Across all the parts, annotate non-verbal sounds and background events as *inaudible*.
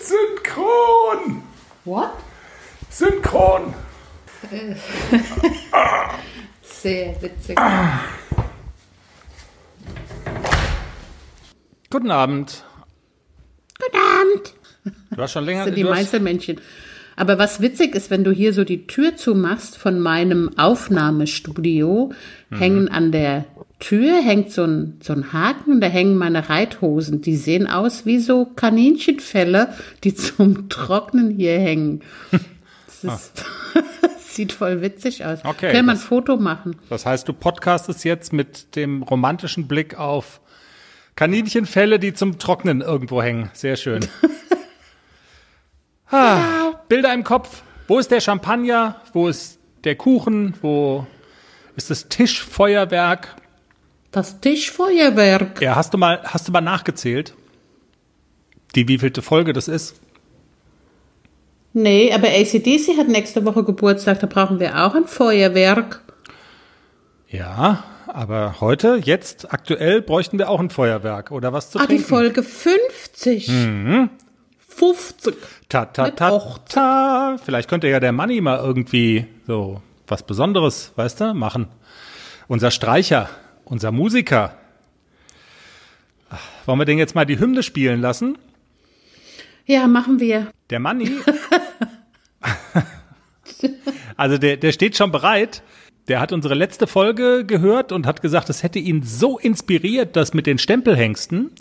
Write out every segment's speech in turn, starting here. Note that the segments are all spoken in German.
Synchron! What? Synchron! Sehr witzig. Guten Abend. Guten Abend. Du hast schon länger Das sind die Meinzelmännchen. Aber was witzig ist, wenn du hier so die Tür zumachst von meinem Aufnahmestudio, Mhm. hängen an der Tür hängt so ein, so ein Haken und da hängen meine Reithosen. Die sehen aus wie so Kaninchenfelle, die *laughs* zum Trocknen hier hängen. Das ist, *laughs* sieht voll witzig aus. Ah. Okay, Können wir ein Foto machen? Das heißt, du podcastest jetzt mit dem romantischen Blick auf Kaninchenfälle, die zum Trocknen irgendwo hängen. Sehr schön. *laughs* ah, Bilder im Kopf. Wo ist der Champagner? Wo ist der Kuchen? Wo ist das Tischfeuerwerk? Das Tischfeuerwerk. Ja, hast du mal, hast du mal nachgezählt? Die wievielte Folge das ist? Nee, aber ACDC hat nächste Woche Geburtstag, da brauchen wir auch ein Feuerwerk. Ja, aber heute, jetzt, aktuell bräuchten wir auch ein Feuerwerk oder was zu Ah, die trinken. Folge 50. 50. Ta ta ta ta. Vielleicht könnte ja der Manni mal irgendwie so was Besonderes, weißt du, machen. Unser Streicher, unser Musiker. Wollen wir den jetzt mal die Hymne spielen lassen? Ja, machen wir. Der Manni. *laughs* also der, der steht schon bereit. Der hat unsere letzte Folge gehört und hat gesagt, es hätte ihn so inspiriert, das mit den Stempelhengsten,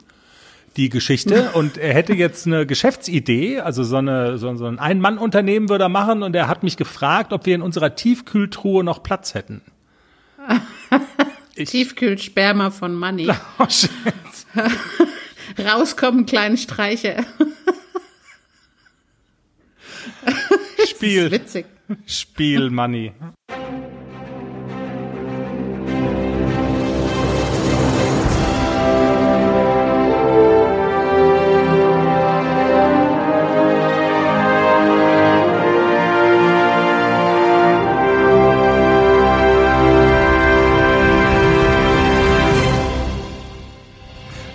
die Geschichte. *laughs* Und er hätte jetzt eine Geschäftsidee, also so, eine, so, so ein Ein-Mann-Unternehmen würde er machen. Und er hat mich gefragt, ob wir in unserer Tiefkühltruhe noch Platz hätten. *laughs* Ich- Tiefkühlsperma von Money. *laughs* Oh, shit. *laughs* Rauskommen, kleine Streiche. Spiel, Witzig. Spiel, Money.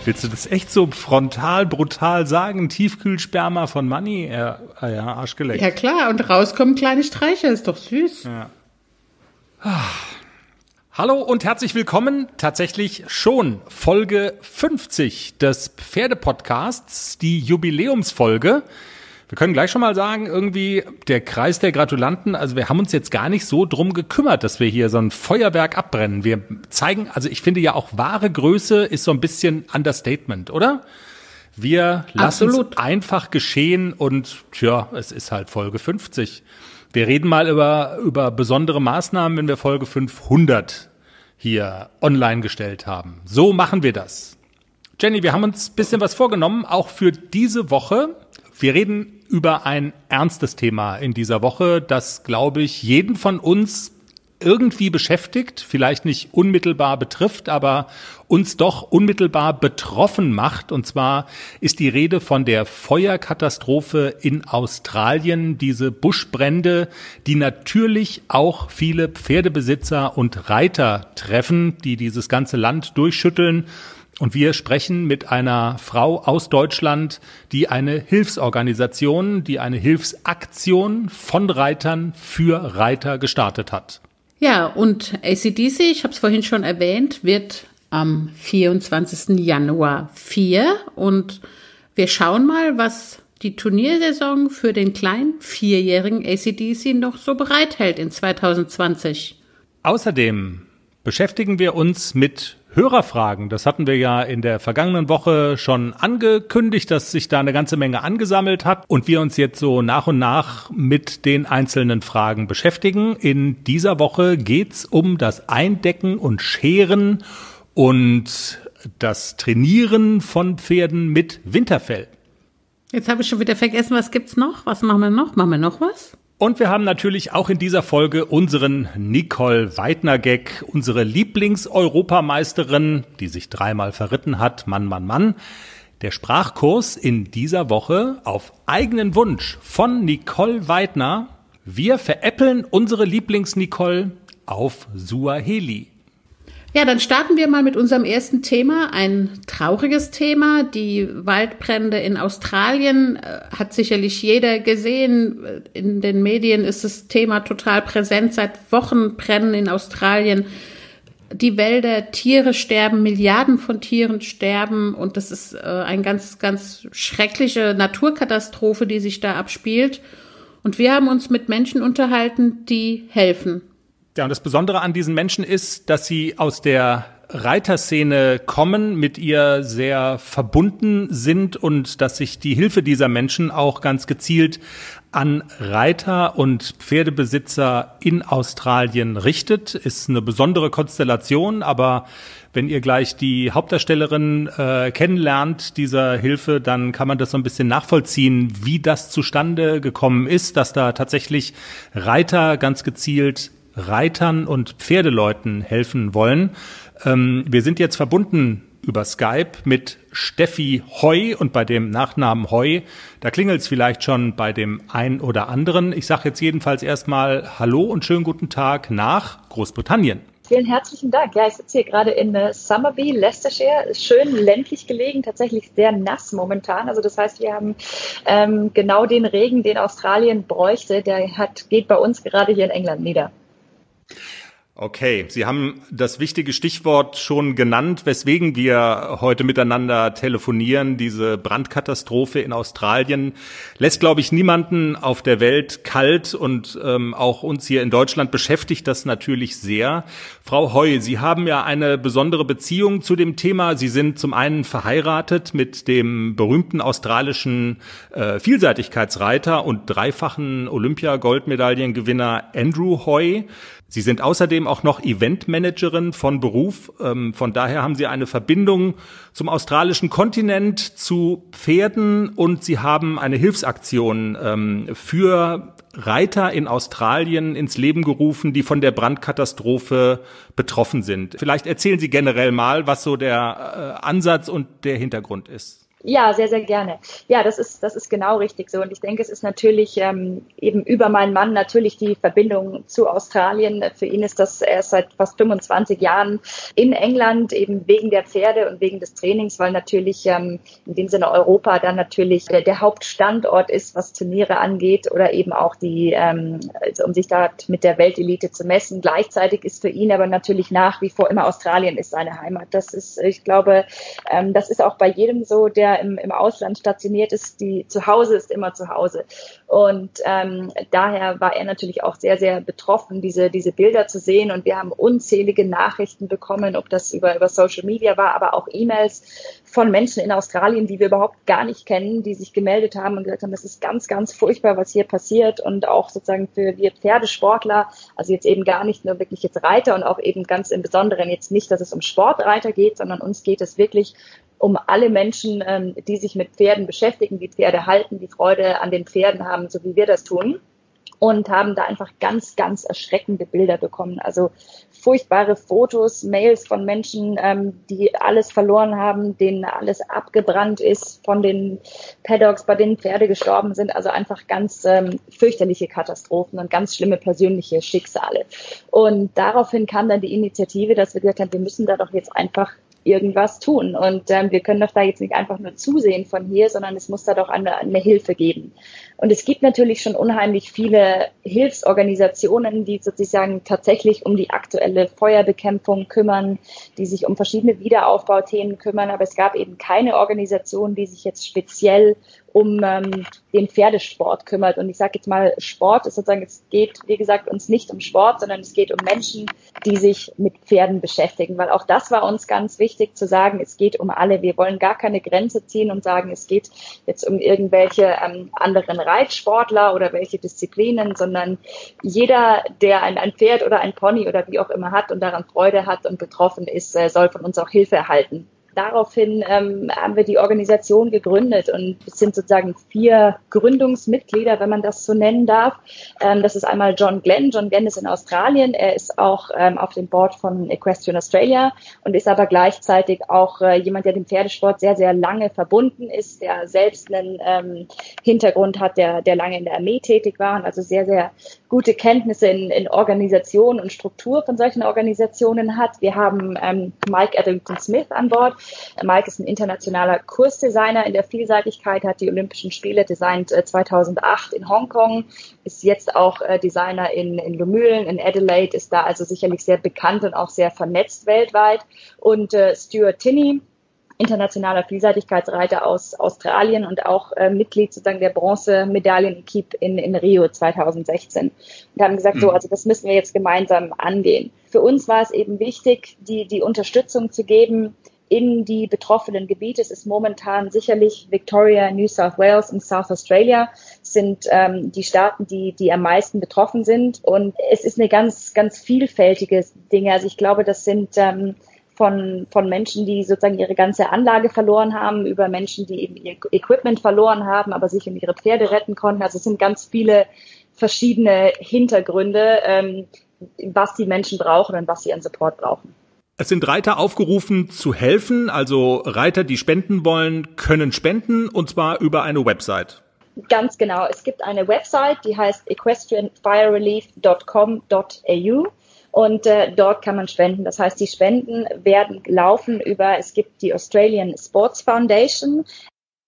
Willst du das echt so frontal, brutal sagen? Tiefkühlsperma von Money? Ja, ah ja Arschgeleckt. Ja klar, und rauskommen, kleine Streiche, ist doch süß. Hallo und herzlich willkommen. Tatsächlich schon Folge 50 des Pferdepodcasts, die Jubiläumsfolge. Wir können gleich schon mal sagen, irgendwie der Kreis der Gratulanten, also wir haben uns jetzt gar nicht so drum gekümmert, dass wir hier so ein Feuerwerk abbrennen. Wir zeigen, also ich finde ja auch wahre Größe ist so ein bisschen Understatement, oder? Wir lassen es einfach geschehen und tja, es ist halt Folge 50. Wir reden mal über, über besondere Maßnahmen, wenn wir Folge 500 hier online gestellt haben. So machen wir das. Jenny, wir haben uns ein bisschen was vorgenommen, auch für diese Woche. Wir reden über ein ernstes Thema in dieser Woche, das, glaube ich, jeden von uns irgendwie beschäftigt, vielleicht nicht unmittelbar betrifft, aber uns doch unmittelbar betroffen macht. Und zwar ist die Rede von der Feuerkatastrophe in Australien, diese Buschbrände, die natürlich auch viele Pferdebesitzer und Reiter treffen, die dieses ganze Land durchschütteln. Und wir sprechen mit einer Frau aus Deutschland, die eine Hilfsorganisation, die eine Hilfsaktion von Reitern für Reiter gestartet hat. Ja, und ACDC, ich habe es vorhin schon erwähnt, wird am 24. Januar 4 und wir schauen mal, was die Turniersaison für den kleinen vierjährigen ACDC noch so bereithält in 2020. Außerdem beschäftigen wir uns mit Hörerfragen. Das hatten wir ja in der vergangenen Woche schon angekündigt, dass sich da eine ganze Menge angesammelt hat und wir uns jetzt so nach und nach mit den einzelnen Fragen beschäftigen. In dieser Woche geht's um das Eindecken und Scheren und das Trainieren von Pferden mit Winterfell. Jetzt habe ich schon wieder vergessen, was gibt's noch? Was machen wir noch? Machen wir noch was? Und wir haben natürlich auch in dieser Folge unseren Nicole Weidner-Gag, unsere Lieblings-Europameisterin, die sich dreimal verritten hat, Mann, Mann, Mann. Der Sprachkurs in dieser Woche auf eigenen Wunsch von Nicole Weidner. Wir veräppeln unsere Lieblings-Nicole auf Suaheli. Ja, dann starten wir mal mit unserem ersten Thema, ein trauriges Thema. Die Waldbrände in Australien äh, hat sicherlich jeder gesehen. In den Medien ist das Thema total präsent. Seit Wochen brennen in Australien die Wälder, Tiere sterben, Milliarden von Tieren sterben und das ist äh, eine ganz, ganz schreckliche Naturkatastrophe, die sich da abspielt. Und wir haben uns mit Menschen unterhalten, die helfen. Ja, und das Besondere an diesen Menschen ist, dass sie aus der Reiterszene kommen, mit ihr sehr verbunden sind und dass sich die Hilfe dieser Menschen auch ganz gezielt an Reiter und Pferdebesitzer in Australien richtet. Ist eine besondere Konstellation, aber wenn ihr gleich die Hauptdarstellerin äh, kennenlernt dieser Hilfe, dann kann man das so ein bisschen nachvollziehen, wie das zustande gekommen ist, dass da tatsächlich Reiter ganz gezielt Reitern und Pferdeleuten helfen wollen. Ähm, wir sind jetzt verbunden über Skype mit Steffi Heu und bei dem Nachnamen Heu, da klingelt es vielleicht schon bei dem einen oder anderen. Ich sage jetzt jedenfalls erstmal Hallo und schönen guten Tag nach Großbritannien. Vielen herzlichen Dank. Ja, ich sitze hier gerade in äh, Summerby, Leicestershire, schön ländlich gelegen, tatsächlich sehr nass momentan. Also das heißt, wir haben ähm, genau den Regen, den Australien bräuchte, der hat, geht bei uns gerade hier in England nieder. Okay, Sie haben das wichtige Stichwort schon genannt, weswegen wir heute miteinander telefonieren. Diese Brandkatastrophe in Australien lässt, glaube ich, niemanden auf der Welt kalt und ähm, auch uns hier in Deutschland beschäftigt das natürlich sehr. Frau Heu, Sie haben ja eine besondere Beziehung zu dem Thema. Sie sind zum einen verheiratet mit dem berühmten australischen äh, Vielseitigkeitsreiter und dreifachen Olympia-Goldmedaillengewinner Andrew Heu. Sie sind außerdem auch noch Eventmanagerin von Beruf. Ähm, von daher haben Sie eine Verbindung zum australischen Kontinent, zu Pferden und Sie haben eine Hilfsaktion ähm, für Reiter in Australien ins Leben gerufen, die von der Brandkatastrophe betroffen sind. Vielleicht erzählen Sie generell mal, was so der äh, Ansatz und der Hintergrund ist. Ja, sehr, sehr gerne. Ja, das ist, das ist genau richtig so. Und ich denke, es ist natürlich ähm, eben über meinen Mann natürlich die Verbindung zu Australien. Für ihn ist das erst seit fast 25 Jahren in England, eben wegen der Pferde und wegen des Trainings, weil natürlich ähm, in dem Sinne Europa dann natürlich der, der Hauptstandort ist, was Turniere angeht oder eben auch die, ähm, also um sich da mit der Weltelite zu messen. Gleichzeitig ist für ihn aber natürlich nach wie vor immer Australien ist seine Heimat. Das ist, ich glaube, ähm, das ist auch bei jedem so, der im, im Ausland stationiert ist, die zu Hause ist immer zu Hause. Und ähm, daher war er natürlich auch sehr, sehr betroffen, diese, diese Bilder zu sehen. Und wir haben unzählige Nachrichten bekommen, ob das über, über Social Media war, aber auch E-Mails von Menschen in Australien, die wir überhaupt gar nicht kennen, die sich gemeldet haben und gesagt haben, das ist ganz, ganz furchtbar, was hier passiert. Und auch sozusagen für wir Pferdesportler, also jetzt eben gar nicht nur wirklich jetzt Reiter und auch eben ganz im Besonderen jetzt nicht, dass es um Sportreiter geht, sondern uns geht es wirklich um alle Menschen, ähm, die sich mit Pferden beschäftigen, die Pferde halten, die Freude an den Pferden haben, so wie wir das tun. Und haben da einfach ganz, ganz erschreckende Bilder bekommen. Also furchtbare Fotos, Mails von Menschen, ähm, die alles verloren haben, denen alles abgebrannt ist, von den Paddocks, bei denen Pferde gestorben sind. Also einfach ganz ähm, fürchterliche Katastrophen und ganz schlimme persönliche Schicksale. Und daraufhin kam dann die Initiative, dass wir gesagt haben, wir müssen da doch jetzt einfach irgendwas tun. Und ähm, wir können doch da jetzt nicht einfach nur zusehen von hier, sondern es muss da doch eine, eine Hilfe geben. Und es gibt natürlich schon unheimlich viele Hilfsorganisationen, die sozusagen tatsächlich um die aktuelle Feuerbekämpfung kümmern, die sich um verschiedene Wiederaufbauthemen kümmern. Aber es gab eben keine Organisation, die sich jetzt speziell um ähm, den Pferdesport kümmert. Und ich sage jetzt mal, Sport ist sozusagen, es geht, wie gesagt, uns nicht um Sport, sondern es geht um Menschen, die sich mit Pferden beschäftigen. Weil auch das war uns ganz wichtig zu sagen, es geht um alle. Wir wollen gar keine Grenze ziehen und sagen, es geht jetzt um irgendwelche ähm, anderen Reitsportler oder welche Disziplinen, sondern jeder, der ein, ein Pferd oder ein Pony oder wie auch immer hat und daran Freude hat und betroffen ist, äh, soll von uns auch Hilfe erhalten daraufhin ähm, haben wir die Organisation gegründet und es sind sozusagen vier Gründungsmitglieder, wenn man das so nennen darf. Ähm, das ist einmal John Glenn. John Glenn ist in Australien. Er ist auch ähm, auf dem Board von Equestrian Australia und ist aber gleichzeitig auch äh, jemand, der dem Pferdesport sehr, sehr lange verbunden ist, der selbst einen ähm, Hintergrund hat, der, der lange in der Armee tätig war und also sehr, sehr gute Kenntnisse in, in Organisation und Struktur von solchen Organisationen hat. Wir haben ähm, Mike Etherington Smith an Bord. Mike ist ein internationaler Kursdesigner in der Vielseitigkeit, hat die Olympischen Spiele designt äh, 2008 in Hongkong, ist jetzt auch äh, Designer in, in Lumülen, in Adelaide, ist da also sicherlich sehr bekannt und auch sehr vernetzt weltweit. Und äh, Stuart Tinney, internationaler Vielseitigkeitsreiter aus Australien und auch äh, Mitglied sozusagen der Bronzemedaillenequipe in, in Rio 2016. Und haben gesagt, mhm. so, also das müssen wir jetzt gemeinsam angehen. Für uns war es eben wichtig, die, die Unterstützung zu geben in die betroffenen Gebiete. Es ist momentan sicherlich Victoria, New South Wales und South Australia sind ähm, die Staaten, die, die am meisten betroffen sind. Und es ist eine ganz, ganz vielfältige Dinge. Also ich glaube, das sind ähm, von, von Menschen, die sozusagen ihre ganze Anlage verloren haben, über Menschen, die eben ihr Equipment verloren haben, aber sich um ihre Pferde retten konnten. Also es sind ganz viele verschiedene Hintergründe, ähm, was die Menschen brauchen und was sie an Support brauchen. Es sind Reiter aufgerufen zu helfen, also Reiter, die spenden wollen, können spenden und zwar über eine Website. Ganz genau. Es gibt eine Website, die heißt equestrianfirerelief.com.au und äh, dort kann man spenden. Das heißt, die Spenden werden laufen über, es gibt die Australian Sports Foundation,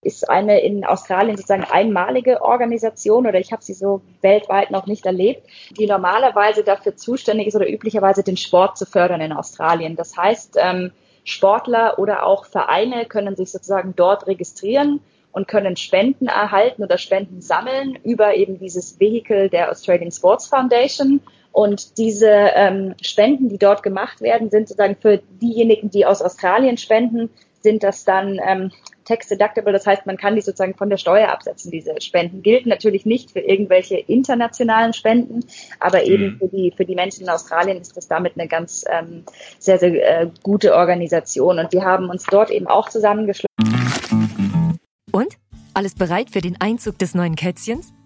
ist eine in Australien sozusagen einmalige Organisation oder ich habe sie so weltweit noch nicht erlebt, die normalerweise dafür zuständig ist oder üblicherweise den Sport zu fördern in Australien. Das heißt, ähm, Sportler oder auch Vereine können sich sozusagen dort registrieren und können Spenden erhalten oder Spenden sammeln über eben dieses Vehikel der Australian Sports Foundation. Und diese ähm, Spenden, die dort gemacht werden, sind sozusagen für diejenigen, die aus Australien spenden, sind das dann ähm, tax deductible. Das heißt, man kann die sozusagen von der Steuer absetzen. Diese Spenden gelten natürlich nicht für irgendwelche internationalen Spenden, aber eben mhm. für die für die Menschen in Australien ist das damit eine ganz ähm, sehr sehr äh, gute Organisation. Und wir haben uns dort eben auch zusammengeschlossen. Und alles bereit für den Einzug des neuen Kätzchens?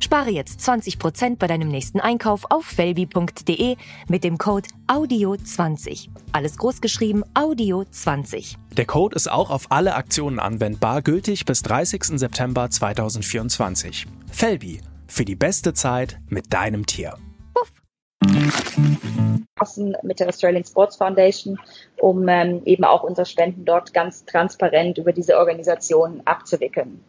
Spare jetzt 20% bei deinem nächsten Einkauf auf felbi.de mit dem Code AUDIO20. Alles großgeschrieben AUDIO20. Der Code ist auch auf alle Aktionen anwendbar, gültig bis 30. September 2024. Felbi, für die beste Zeit mit deinem Tier. Puff. mit der Australian Sports Foundation, um ähm, eben auch unsere Spenden dort ganz transparent über diese Organisation abzuwickeln.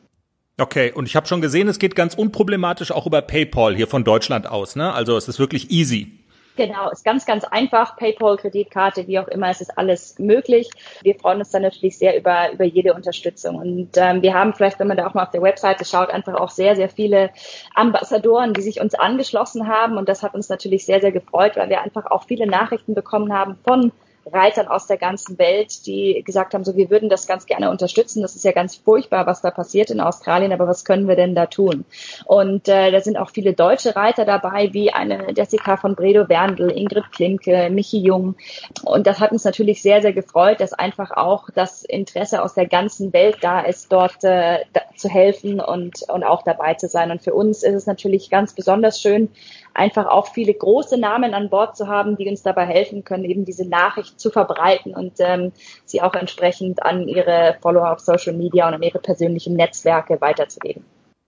Okay, und ich habe schon gesehen, es geht ganz unproblematisch auch über PayPal hier von Deutschland aus, ne? Also es ist wirklich easy. Genau, ist ganz, ganz einfach. PayPal, Kreditkarte, wie auch immer, es ist alles möglich. Wir freuen uns dann natürlich sehr über, über jede Unterstützung. Und ähm, wir haben vielleicht, wenn man da auch mal auf der Webseite schaut, einfach auch sehr, sehr viele Ambassadoren, die sich uns angeschlossen haben. Und das hat uns natürlich sehr, sehr gefreut, weil wir einfach auch viele Nachrichten bekommen haben von Reitern aus der ganzen Welt, die gesagt haben, so wir würden das ganz gerne unterstützen. Das ist ja ganz furchtbar, was da passiert in Australien, aber was können wir denn da tun? Und äh, da sind auch viele deutsche Reiter dabei, wie eine Jessica von Bredow Werndl, Ingrid Klimke, Michi Jung. Und das hat uns natürlich sehr, sehr gefreut, dass einfach auch das Interesse aus der ganzen Welt da ist, dort äh, da, zu helfen und, und auch dabei zu sein. Und für uns ist es natürlich ganz besonders schön, einfach auch viele große Namen an Bord zu haben, die uns dabei helfen können, eben diese Nachricht zu verbreiten und ähm, sie auch entsprechend an ihre Follower auf Social Media und an ihre persönlichen Netzwerke weiterzugeben.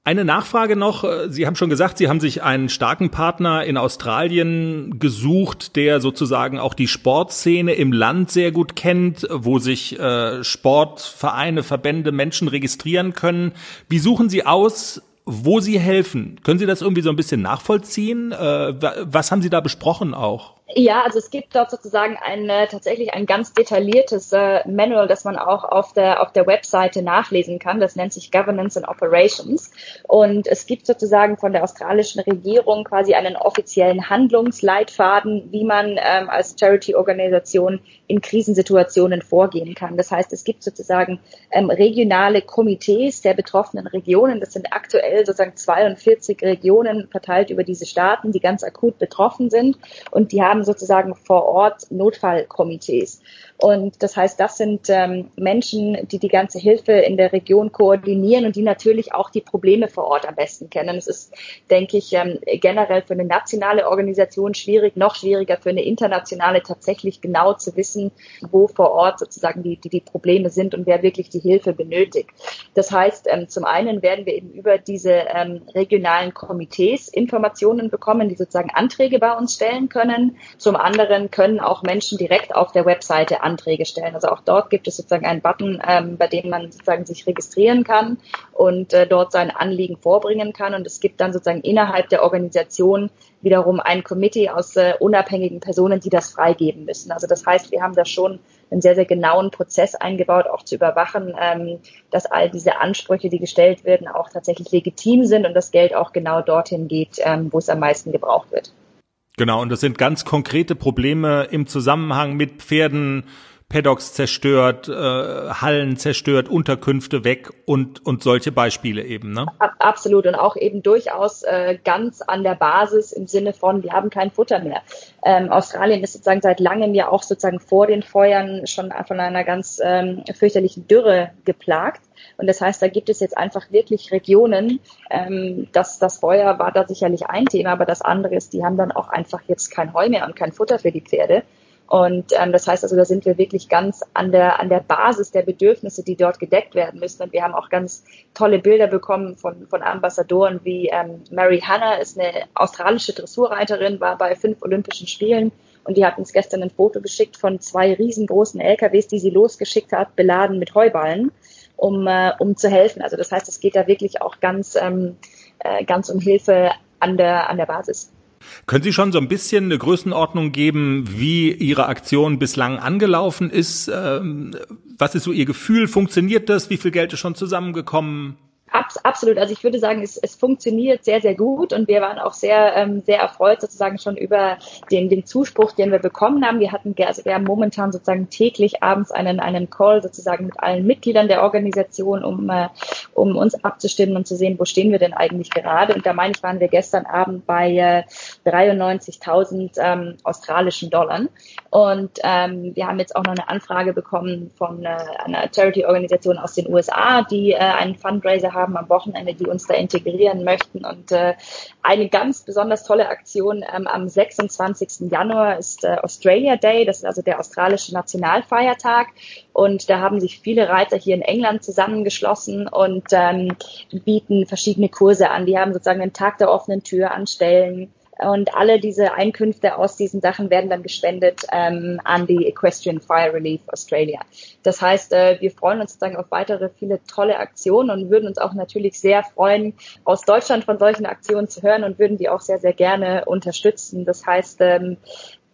Eine Nachfrage noch. Sie haben schon gesagt, Sie haben sich einen starken Partner in Australien gesucht, der sozusagen auch die Sportszene im Land sehr gut kennt, wo sich äh, Sportvereine, Verbände, Menschen registrieren können. Wie suchen Sie aus, wo Sie helfen. Können Sie das irgendwie so ein bisschen nachvollziehen? Äh, was haben Sie da besprochen auch? Ja, also es gibt dort sozusagen ein tatsächlich ein ganz detailliertes äh, Manual, das man auch auf der auf der Webseite nachlesen kann. Das nennt sich Governance and Operations und es gibt sozusagen von der australischen Regierung quasi einen offiziellen Handlungsleitfaden, wie man ähm, als Charity-Organisation in Krisensituationen vorgehen kann. Das heißt, es gibt sozusagen ähm, regionale Komitees der betroffenen Regionen. Das sind aktuell sozusagen 42 Regionen verteilt über diese Staaten, die ganz akut betroffen sind und die haben haben sozusagen vor Ort Notfallkomitees. Und das heißt, das sind ähm, Menschen, die die ganze Hilfe in der Region koordinieren und die natürlich auch die Probleme vor Ort am besten kennen. Es ist, denke ich, ähm, generell für eine nationale Organisation schwierig, noch schwieriger für eine internationale tatsächlich genau zu wissen, wo vor Ort sozusagen die, die, die Probleme sind und wer wirklich die Hilfe benötigt. Das heißt, ähm, zum einen werden wir eben über diese ähm, regionalen Komitees Informationen bekommen, die sozusagen Anträge bei uns stellen können. Zum anderen können auch Menschen direkt auf der Webseite Anträge stellen. Also auch dort gibt es sozusagen einen Button, ähm, bei dem man sozusagen sich registrieren kann und äh, dort sein Anliegen vorbringen kann. Und es gibt dann sozusagen innerhalb der Organisation wiederum ein Committee aus äh, unabhängigen Personen, die das freigeben müssen. Also das heißt, wir haben da schon einen sehr, sehr genauen Prozess eingebaut, auch zu überwachen, ähm, dass all diese Ansprüche, die gestellt werden, auch tatsächlich legitim sind und das Geld auch genau dorthin geht, ähm, wo es am meisten gebraucht wird. Genau, und das sind ganz konkrete Probleme im Zusammenhang mit Pferden, Paddocks zerstört, äh, Hallen zerstört, Unterkünfte weg und, und solche Beispiele eben, ne? Absolut und auch eben durchaus äh, ganz an der Basis im Sinne von, wir haben kein Futter mehr. Ähm, Australien ist sozusagen seit langem ja auch sozusagen vor den Feuern schon von einer ganz ähm, fürchterlichen Dürre geplagt. Und das heißt, da gibt es jetzt einfach wirklich Regionen, ähm, das, das Feuer war da sicherlich ein Thema, aber das andere ist, die haben dann auch einfach jetzt kein Heu mehr und kein Futter für die Pferde. Und ähm, das heißt also, da sind wir wirklich ganz an der, an der Basis der Bedürfnisse, die dort gedeckt werden müssen. Und wir haben auch ganz tolle Bilder bekommen von, von Ambassadoren wie ähm, Mary Hanna ist eine australische Dressurreiterin, war bei fünf Olympischen Spielen und die hat uns gestern ein Foto geschickt von zwei riesengroßen LKWs, die sie losgeschickt hat, beladen mit Heuballen, um, äh, um zu helfen. Also das heißt, es geht da wirklich auch ganz, ähm, äh, ganz um Hilfe an der, an der Basis. Können Sie schon so ein bisschen eine Größenordnung geben, wie Ihre Aktion bislang angelaufen ist? Ähm, was ist so Ihr Gefühl? Funktioniert das? Wie viel Geld ist schon zusammengekommen? Abs absolut. Also ich würde sagen, es, es funktioniert sehr, sehr gut und wir waren auch sehr, ähm, sehr erfreut sozusagen schon über den, den Zuspruch, den wir bekommen haben. Wir hatten, also wir haben momentan sozusagen täglich abends einen, einen Call sozusagen mit allen Mitgliedern der Organisation, um, äh, um uns abzustimmen und zu sehen, wo stehen wir denn eigentlich gerade. Und da meine ich, waren wir gestern Abend bei äh, 93.000 ähm, australischen Dollar. Und ähm, wir haben jetzt auch noch eine Anfrage bekommen von äh, einer Charity-Organisation aus den USA, die äh, einen Fundraiser haben am Wochenende, die uns da integrieren möchten. Und äh, eine ganz besonders tolle Aktion ähm, am 26. Januar ist äh, Australia Day. Das ist also der australische Nationalfeiertag. Und da haben sich viele Reiter hier in England zusammengeschlossen und ähm, bieten verschiedene Kurse an. Die haben sozusagen einen Tag der offenen Tür anstellen und alle diese Einkünfte aus diesen Sachen werden dann gespendet ähm, an die Equestrian Fire Relief Australia. Das heißt, äh, wir freuen uns sozusagen auf weitere viele tolle Aktionen und würden uns auch natürlich sehr freuen, aus Deutschland von solchen Aktionen zu hören und würden die auch sehr, sehr gerne unterstützen. Das heißt, ähm,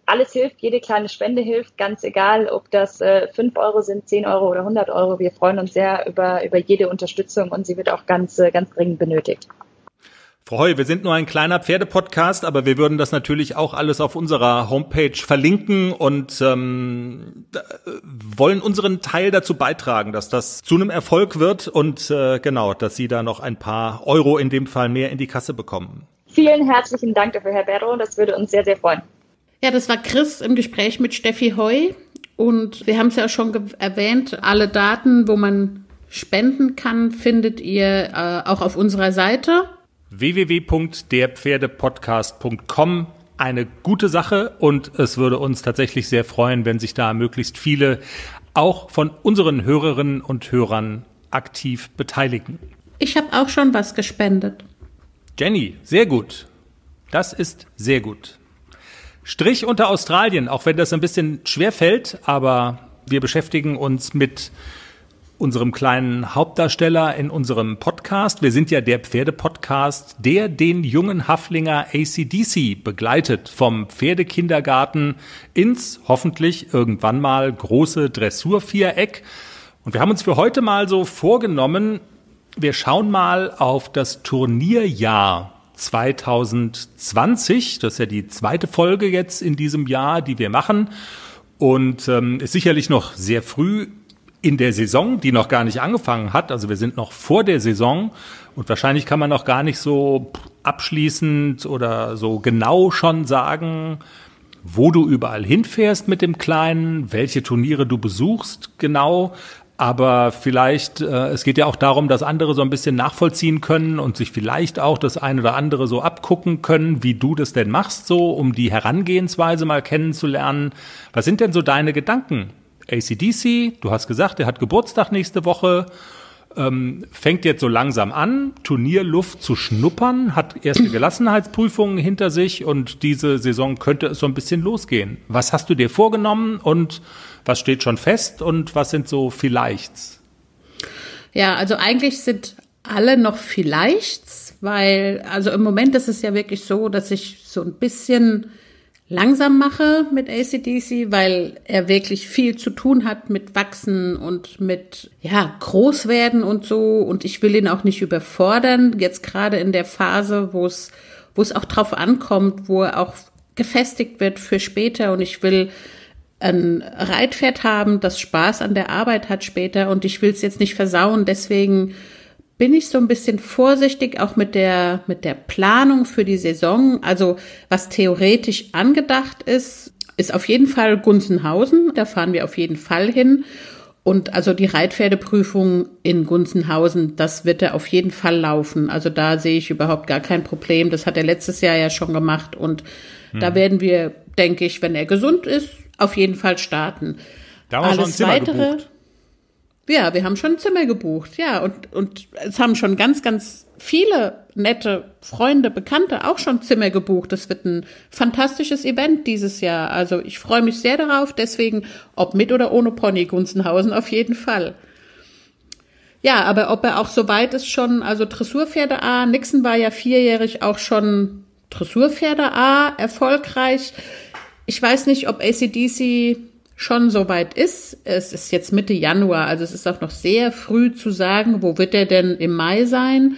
alles hilft, jede kleine Spende hilft, ganz egal, ob das äh, 5 Euro sind, 10 Euro oder 100 Euro. Wir freuen uns sehr über, über jede Unterstützung und sie wird auch ganz, äh, ganz dringend benötigt. Frau Heu, wir sind nur ein kleiner Pferdepodcast, aber wir würden das natürlich auch alles auf unserer Homepage verlinken und ähm, wollen unseren Teil dazu beitragen, dass das zu einem Erfolg wird und äh, genau, dass Sie da noch ein paar Euro in dem Fall mehr in die Kasse bekommen. Vielen herzlichen Dank dafür, Herr Berro. Das würde uns sehr, sehr freuen. Ja, das war Chris im Gespräch mit Steffi Heu. Und wir haben es ja schon erwähnt, alle Daten, wo man spenden kann, findet ihr äh, auch auf unserer Seite www.derpferdepodcast.com eine gute Sache und es würde uns tatsächlich sehr freuen, wenn sich da möglichst viele auch von unseren Hörerinnen und Hörern aktiv beteiligen. Ich habe auch schon was gespendet. Jenny, sehr gut. Das ist sehr gut. Strich unter Australien, auch wenn das ein bisschen schwer fällt, aber wir beschäftigen uns mit unserem kleinen Hauptdarsteller in unserem Podcast. Wir sind ja der Pferdepodcast, der den jungen Haflinger ACDC begleitet vom Pferdekindergarten ins hoffentlich irgendwann mal große Dressurviereck. Und wir haben uns für heute mal so vorgenommen, wir schauen mal auf das Turnierjahr 2020. Das ist ja die zweite Folge jetzt in diesem Jahr, die wir machen. Und ähm, ist sicherlich noch sehr früh in der Saison, die noch gar nicht angefangen hat. Also wir sind noch vor der Saison und wahrscheinlich kann man noch gar nicht so abschließend oder so genau schon sagen, wo du überall hinfährst mit dem Kleinen, welche Turniere du besuchst genau. Aber vielleicht, äh, es geht ja auch darum, dass andere so ein bisschen nachvollziehen können und sich vielleicht auch das eine oder andere so abgucken können, wie du das denn machst, so, um die Herangehensweise mal kennenzulernen. Was sind denn so deine Gedanken? ACDC, du hast gesagt, er hat Geburtstag nächste Woche, ähm, fängt jetzt so langsam an, Turnierluft zu schnuppern, hat erste Gelassenheitsprüfungen hinter sich und diese Saison könnte es so ein bisschen losgehen. Was hast du dir vorgenommen und was steht schon fest und was sind so Vielleichts? Ja, also eigentlich sind alle noch Vielleichts, weil, also im Moment ist es ja wirklich so, dass ich so ein bisschen langsam mache mit ACDC, weil er wirklich viel zu tun hat mit Wachsen und mit, ja, Großwerden und so. Und ich will ihn auch nicht überfordern. Jetzt gerade in der Phase, wo es, wo es auch drauf ankommt, wo er auch gefestigt wird für später. Und ich will ein Reitpferd haben, das Spaß an der Arbeit hat später und ich will es jetzt nicht versauen. Deswegen bin ich so ein bisschen vorsichtig auch mit der mit der Planung für die Saison. Also was theoretisch angedacht ist, ist auf jeden Fall Gunzenhausen. Da fahren wir auf jeden Fall hin. Und also die Reitpferdeprüfung in Gunzenhausen, das wird er auf jeden Fall laufen. Also da sehe ich überhaupt gar kein Problem. Das hat er letztes Jahr ja schon gemacht und hm. da werden wir, denke ich, wenn er gesund ist, auf jeden Fall starten. Da haben wir Alles schon ein Zimmer weitere, gebucht. Ja, wir haben schon Zimmer gebucht, ja. Und, und es haben schon ganz, ganz viele nette Freunde, Bekannte auch schon Zimmer gebucht. Das wird ein fantastisches Event dieses Jahr. Also ich freue mich sehr darauf. Deswegen, ob mit oder ohne Pony Gunzenhausen, auf jeden Fall. Ja, aber ob er auch so weit ist schon, also Dressurpferde A, Nixon war ja vierjährig auch schon Dressurpferde A, erfolgreich. Ich weiß nicht, ob ACDC schon so weit ist. Es ist jetzt Mitte Januar, also es ist auch noch sehr früh zu sagen, wo wird er denn im Mai sein.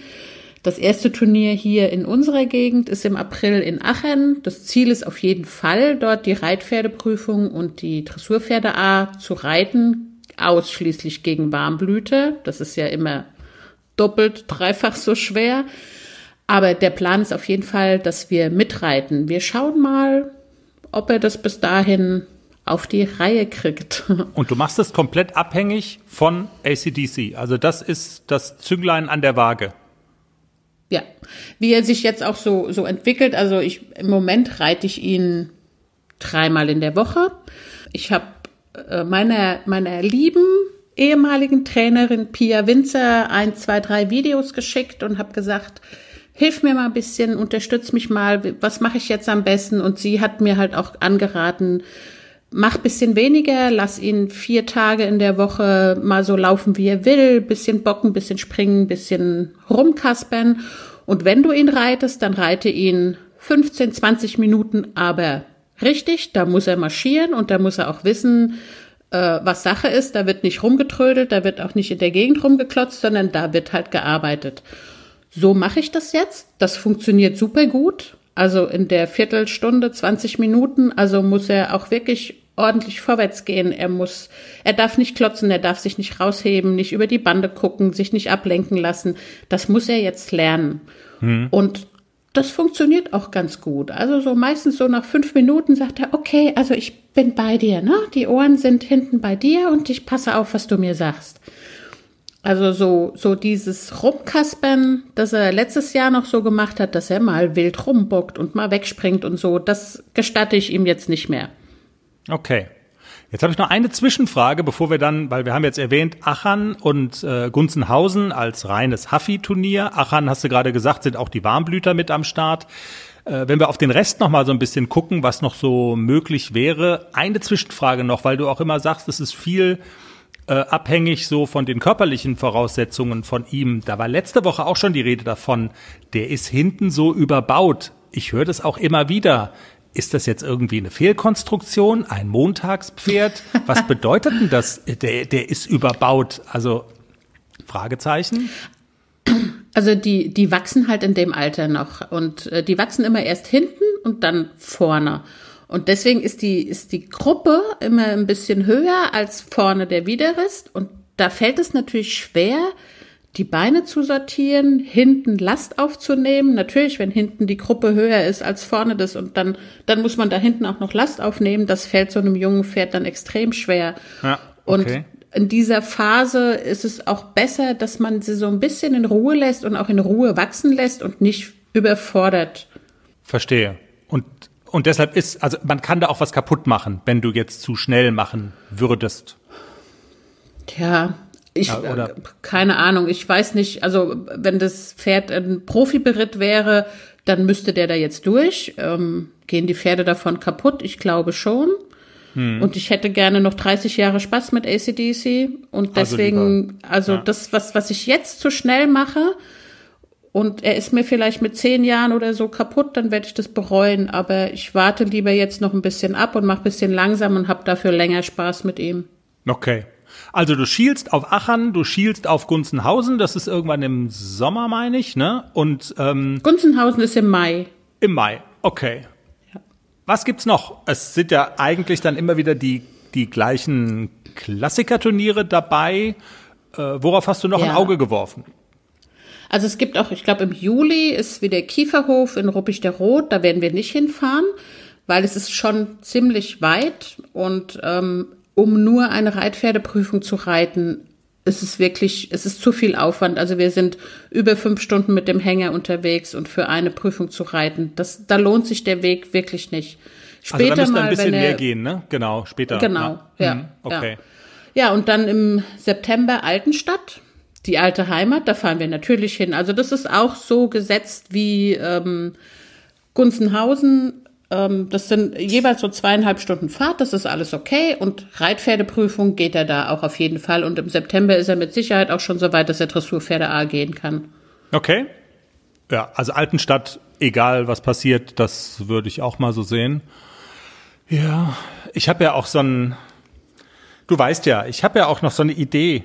Das erste Turnier hier in unserer Gegend ist im April in Aachen. Das Ziel ist auf jeden Fall, dort die Reitpferdeprüfung und die Dressurpferde A zu reiten, ausschließlich gegen Warmblüte. Das ist ja immer doppelt, dreifach so schwer. Aber der Plan ist auf jeden Fall, dass wir mitreiten. Wir schauen mal, ob er das bis dahin auf die Reihe kriegt. *laughs* Und du machst es komplett abhängig von ACDC. Also das ist das Zünglein an der Waage. Ja, wie er sich jetzt auch so, so entwickelt. Also ich, im Moment reite ich ihn dreimal in der Woche. Ich habe äh, meiner, meiner lieben ehemaligen Trainerin Pia Winzer ein, zwei, drei Videos geschickt und habe gesagt, hilf mir mal ein bisschen, unterstütz mich mal, was mache ich jetzt am besten? Und sie hat mir halt auch angeraten, mach bisschen weniger, lass ihn vier Tage in der Woche mal so laufen, wie er will, bisschen bocken, bisschen springen, bisschen rumkaspern. Und wenn du ihn reitest, dann reite ihn 15, 20 Minuten, aber richtig, da muss er marschieren und da muss er auch wissen, äh, was Sache ist. Da wird nicht rumgetrödelt, da wird auch nicht in der Gegend rumgeklotzt, sondern da wird halt gearbeitet. So mache ich das jetzt. Das funktioniert super gut. Also in der Viertelstunde, 20 Minuten, also muss er auch wirklich ordentlich vorwärts gehen. Er muss, er darf nicht klotzen, er darf sich nicht rausheben, nicht über die Bande gucken, sich nicht ablenken lassen. Das muss er jetzt lernen. Hm. Und das funktioniert auch ganz gut. Also so meistens so nach fünf Minuten sagt er, okay, also ich bin bei dir, ne? Die Ohren sind hinten bei dir und ich passe auf, was du mir sagst. Also so, so dieses Rumkaspern, das er letztes Jahr noch so gemacht hat, dass er mal wild rumbockt und mal wegspringt und so, das gestatte ich ihm jetzt nicht mehr. Okay. Jetzt habe ich noch eine Zwischenfrage, bevor wir dann, weil wir haben jetzt erwähnt, Achan und äh, Gunzenhausen als reines Haffi-Turnier. Achan, hast du gerade gesagt, sind auch die Warmblüter mit am Start. Äh, wenn wir auf den Rest noch mal so ein bisschen gucken, was noch so möglich wäre. Eine Zwischenfrage noch, weil du auch immer sagst, es ist viel äh, abhängig so von den körperlichen Voraussetzungen von ihm. Da war letzte Woche auch schon die Rede davon, der ist hinten so überbaut. Ich höre das auch immer wieder. Ist das jetzt irgendwie eine Fehlkonstruktion, ein Montagspferd? Was bedeutet denn das? Der, der ist überbaut. Also Fragezeichen. Also die, die wachsen halt in dem Alter noch und äh, die wachsen immer erst hinten und dann vorne. Und deswegen ist die, ist die Gruppe immer ein bisschen höher als vorne der Widerrist. Und da fällt es natürlich schwer, die Beine zu sortieren, hinten Last aufzunehmen. Natürlich, wenn hinten die Gruppe höher ist als vorne das und dann, dann muss man da hinten auch noch Last aufnehmen. Das fällt so einem jungen Pferd dann extrem schwer. Ja, okay. Und in dieser Phase ist es auch besser, dass man sie so ein bisschen in Ruhe lässt und auch in Ruhe wachsen lässt und nicht überfordert. Verstehe. Und, und deshalb ist, also man kann da auch was kaputt machen, wenn du jetzt zu schnell machen würdest. Tja, ich, ja, oder? keine Ahnung, ich weiß nicht, also wenn das Pferd ein Profiberitt wäre, dann müsste der da jetzt durch. Ähm, gehen die Pferde davon kaputt? Ich glaube schon. Hm. Und ich hätte gerne noch 30 Jahre Spaß mit ACDC. Und also deswegen, also, also ja. das, was, was ich jetzt zu schnell mache, und er ist mir vielleicht mit zehn Jahren oder so kaputt, dann werde ich das bereuen. Aber ich warte lieber jetzt noch ein bisschen ab und mache ein bisschen langsam und habe dafür länger Spaß mit ihm. Okay. Also du schielst auf Achern, du schielst auf Gunzenhausen, das ist irgendwann im Sommer, meine ich, ne? Und ähm, Gunzenhausen ist im Mai. Im Mai, okay. Was gibt's noch? Es sind ja eigentlich dann immer wieder die, die gleichen Klassikerturniere dabei. Äh, worauf hast du noch ja. ein Auge geworfen? Also es gibt auch, ich glaube im Juli ist wieder Kieferhof in Ruppig der Rot, da werden wir nicht hinfahren, weil es ist schon ziemlich weit und ähm, um nur eine Reitpferdeprüfung zu reiten, ist es wirklich, es ist zu viel Aufwand. Also wir sind über fünf Stunden mit dem Hänger unterwegs und für eine Prüfung zu reiten, das, da lohnt sich der Weg wirklich nicht. Später also da mal, ein bisschen er, mehr gehen, ne? Genau, später. Genau, ja. ja mhm, okay. Ja. ja, und dann im September Altenstadt, die alte Heimat, da fahren wir natürlich hin. Also das ist auch so gesetzt wie ähm, Gunzenhausen das sind jeweils so zweieinhalb Stunden Fahrt, das ist alles okay. Und Reitpferdeprüfung geht er da auch auf jeden Fall. Und im September ist er mit Sicherheit auch schon so weit, dass er Dressurpferde A gehen kann. Okay. Ja, also Altenstadt, egal was passiert, das würde ich auch mal so sehen. Ja, ich habe ja auch so ein, du weißt ja, ich habe ja auch noch so eine Idee,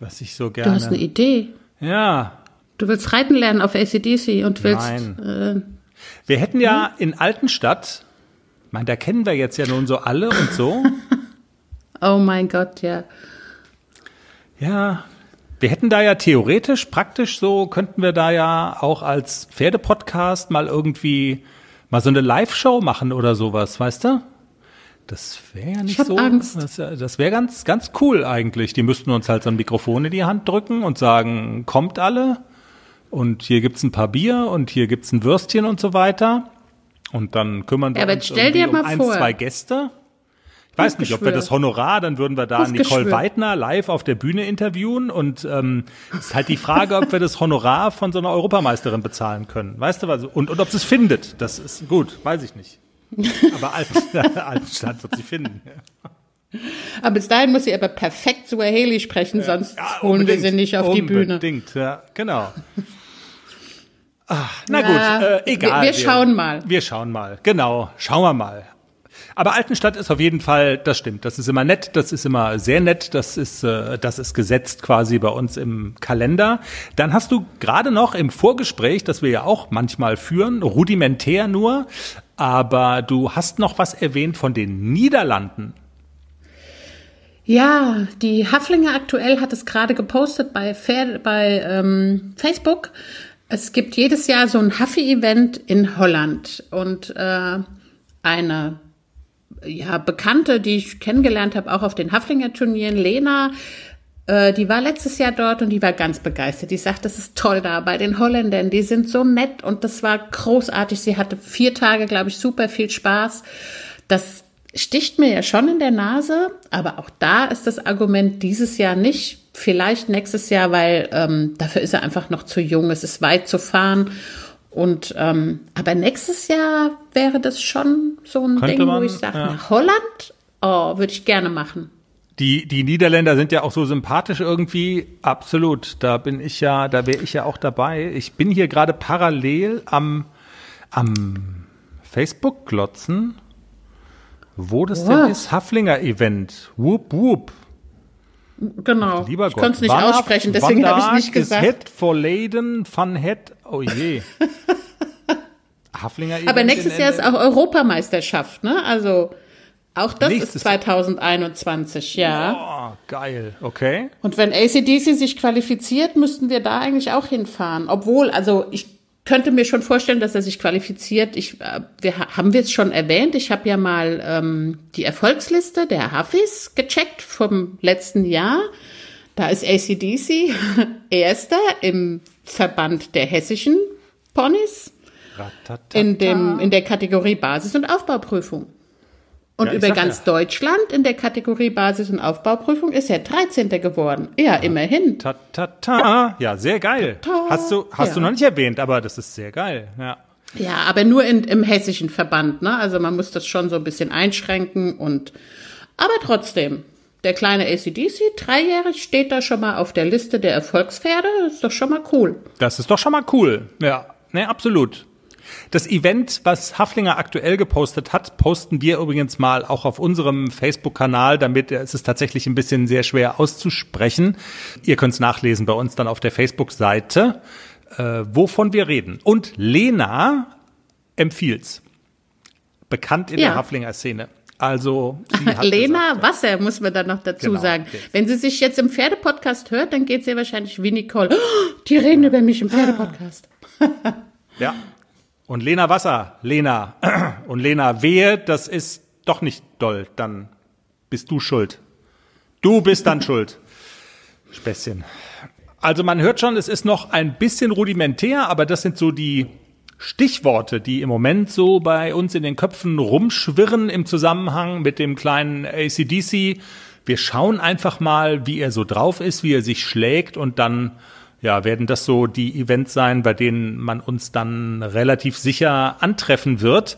was ich so gerne. Du hast eine Idee? Ja. Du willst reiten lernen auf ACDC und willst. Nein. Äh, wir hätten ja in Altenstadt, ich meine, da kennen wir jetzt ja nun so alle und so. *laughs* oh mein Gott, ja. Ja, wir hätten da ja theoretisch, praktisch so, könnten wir da ja auch als Pferdepodcast mal irgendwie mal so eine Live-Show machen oder sowas, weißt du? Das wäre ja nicht so. Angst. Das, das wäre ganz, ganz cool eigentlich. Die müssten uns halt so ein Mikrofon in die Hand drücken und sagen, kommt alle und hier gibt's ein paar Bier und hier gibt's ein Würstchen und so weiter. Und dann kümmern wir ja, uns irgendwie um ein, vor. zwei Gäste. Ich weiß nicht, ob wir das Honorar, dann würden wir da Nicole Weidner live auf der Bühne interviewen und ähm, ist halt die Frage, ob wir das Honorar von so einer Europameisterin bezahlen können. Weißt du was? Und, und ob sie es findet. Das ist gut, weiß ich nicht. Aber Altenstadt *laughs* wird sie finden. Aber bis dahin muss sie aber perfekt Suaheli sprechen, sonst ja, holen wir sie nicht auf die Bühne. Unbedingt, ja, genau. Ach, na ja, gut, äh, egal. Wir, wir schauen wir, mal. Wir schauen mal, genau, schauen wir mal. Aber Altenstadt ist auf jeden Fall, das stimmt, das ist immer nett, das ist immer sehr nett, das ist, äh, das ist gesetzt quasi bei uns im Kalender. Dann hast du gerade noch im Vorgespräch, das wir ja auch manchmal führen, rudimentär nur, aber du hast noch was erwähnt von den Niederlanden. Ja, die Haflinger aktuell hat es gerade gepostet bei, bei ähm, Facebook. Es gibt jedes Jahr so ein Haffi-Event in Holland und äh, eine ja, Bekannte, die ich kennengelernt habe, auch auf den Haflinger-Turnieren, Lena, äh, die war letztes Jahr dort und die war ganz begeistert. Die sagt, das ist toll da bei den Holländern, die sind so nett und das war großartig. Sie hatte vier Tage, glaube ich, super viel Spaß. Das sticht mir ja schon in der Nase, aber auch da ist das Argument dieses Jahr nicht. Vielleicht nächstes Jahr, weil ähm, dafür ist er einfach noch zu jung. Es ist weit zu fahren. Und ähm, aber nächstes Jahr wäre das schon so ein Ding, man, wo ich sage, ja. nach Holland, oh, würde ich gerne machen. Die, die Niederländer sind ja auch so sympathisch irgendwie. Absolut. Da bin ich ja, da wäre ich ja auch dabei. Ich bin hier gerade parallel am, am Facebook glotzen, wo das denn ist. Haflinger Event. Whoop, whoop. Genau. Lieber ich konnte es nicht Wann aussprechen, deswegen habe ich da nicht gesagt. Head for Leyden van Head. Oh je. *laughs* Haflinger Event. Aber nächstes Jahr ist auch Europameisterschaft, ne? Also auch das Nächstes ist 2021, ja. Oh, geil. Okay. Und wenn ACDC sich qualifiziert, müssten wir da eigentlich auch hinfahren. Obwohl, also ich könnte mir schon vorstellen, dass er sich qualifiziert. Ich, äh, wir ha- haben wir es schon erwähnt. Ich habe ja mal ähm, die Erfolgsliste der Hafis gecheckt vom letzten Jahr. Da ist ACDC *laughs* erster im Verband der hessischen Ponys in, dem, in der Kategorie Basis- und Aufbauprüfung. Und Ja, über ganz ja. Deutschland in der Kategorie Basis- und Aufbauprüfung ist er 13. geworden. Ja, immerhin. Ta, ta, ta. Ja, sehr geil. Ta, Hast du, hast ja. du noch nicht erwähnt, aber das ist sehr geil. Ja. Ja, aber nur in, im hessischen Verband, ne? Also man muss das schon so ein bisschen einschränken und aber trotzdem, der kleine ACDC, dreijährig, steht da schon mal auf der Liste der Erfolgspferde. Das ist doch schon mal cool. Das ist doch schon mal cool. Ja, ne, absolut. Das Event, was Haflinger aktuell gepostet hat, posten wir übrigens mal auch auf unserem Facebook-Kanal, damit äh, es ist tatsächlich ein bisschen sehr schwer auszusprechen. Ihr könnt es nachlesen bei uns dann auf der Facebook-Seite, äh, wovon wir reden. Und Lena empfiehlt Bekannt in Ja. der Haflinger Szene. Also, *laughs* Lena gesagt, Wasser, muss man dann noch dazu Genau. sagen. Wenn sie sich jetzt im Pferdepodcast hört, dann geht sie wahrscheinlich wie Nicole. Oh, *gasps* die reden über mich im *gasps* Pferdepodcast. Ja. *laughs* Und Lena Wasser, Lena. *clears throat* Und Lena Wehe, das ist doch nicht doll. Dann bist du schuld. Du bist dann schuld. *laughs* Späßchen. Also man hört schon, es ist noch ein bisschen rudimentär, aber das sind so die Stichworte, die im Moment so bei uns in den Köpfen rumschwirren im Zusammenhang mit dem kleinen ACDC. Wir schauen einfach mal, wie er so drauf ist, wie er sich schlägt und dann ja, werden das so die Events sein, bei denen man uns dann relativ sicher antreffen wird.